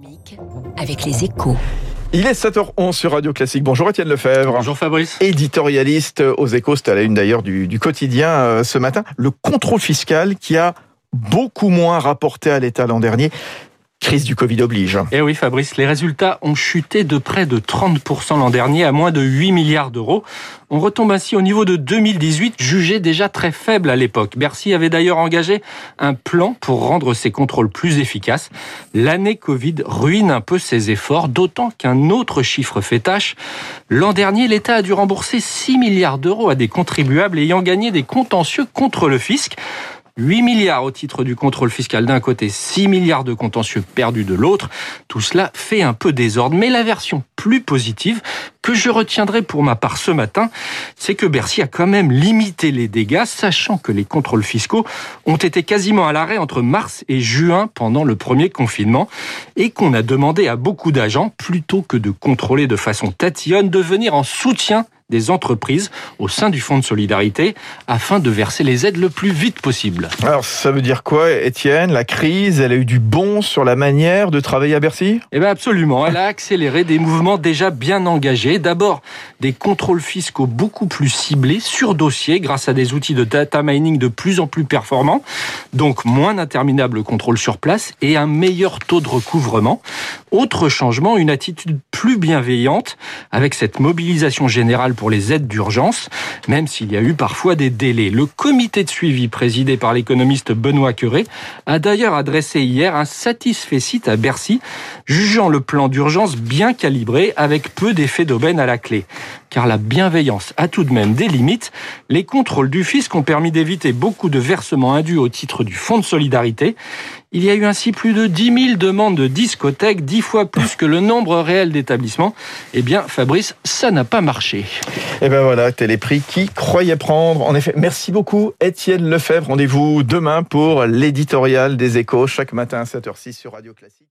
économique avec les échos. Il est 7h11 sur Radio Classique. Bonjour Étienne Lefebvre. Bonjour Fabrice. Éditorialiste aux échos, c'était à la une d'ailleurs du, du quotidien euh, ce matin. Le contrôle fiscal qui a beaucoup moins rapporté à l'État l'an dernier. Crise du Covid oblige. Eh oui Fabrice, les résultats ont chuté de près de 30% l'an dernier à moins de 8 milliards d'euros. On retombe ainsi au niveau de 2018, jugé déjà très faible à l'époque. Bercy avait d'ailleurs engagé un plan pour rendre ses contrôles plus efficaces. L'année Covid ruine un peu ses efforts, d'autant qu'un autre chiffre fait tâche. L'an dernier, l'État a dû rembourser 6 milliards d'euros à des contribuables ayant gagné des contentieux contre le fisc. 8 milliards au titre du contrôle fiscal d'un côté, 6 milliards de contentieux perdus de l'autre. Tout cela fait un peu désordre. Mais la version plus positive que je retiendrai pour ma part ce matin, c'est que Bercy a quand même limité les dégâts, sachant que les contrôles fiscaux ont été quasiment à l'arrêt entre mars et juin pendant le premier confinement, et qu'on a demandé à beaucoup d'agents, plutôt que de contrôler de façon tatillonne, de venir en soutien des entreprises au sein du Fonds de solidarité afin de verser les aides le plus vite possible. Alors ça veut dire quoi Étienne? La crise, elle a eu du bon sur la manière de travailler à Bercy? Eh bien absolument, elle a accéléré des mouvements déjà bien engagés. D'abord des contrôles fiscaux beaucoup plus ciblés sur dossier grâce à des outils de data mining de plus en plus performants, donc moins d'interminables contrôles sur place et un meilleur taux de recouvrement. Autre changement, une attitude plus bienveillante avec cette mobilisation générale pour les aides d'urgence, même s'il y a eu parfois des délais. Le comité de suivi présidé par l'économiste Benoît Curé a d'ailleurs adressé hier un satisfait site à Bercy, jugeant le plan d'urgence bien calibré avec peu d'effets d'aubaine à la clé. Car la bienveillance a tout de même des limites. Les contrôles du fisc ont permis d'éviter beaucoup de versements indus au titre du fonds de solidarité. Il y a eu ainsi plus de 10 000 demandes de discothèques, 10 fois plus que le nombre réel d'établissements. Eh bien, Fabrice, ça n'a pas marché. Et ben voilà, les prix qui croyaient prendre. En effet, merci beaucoup Étienne Lefebvre. Rendez-vous demain pour l'éditorial des échos, chaque matin à 7h06 sur Radio Classique.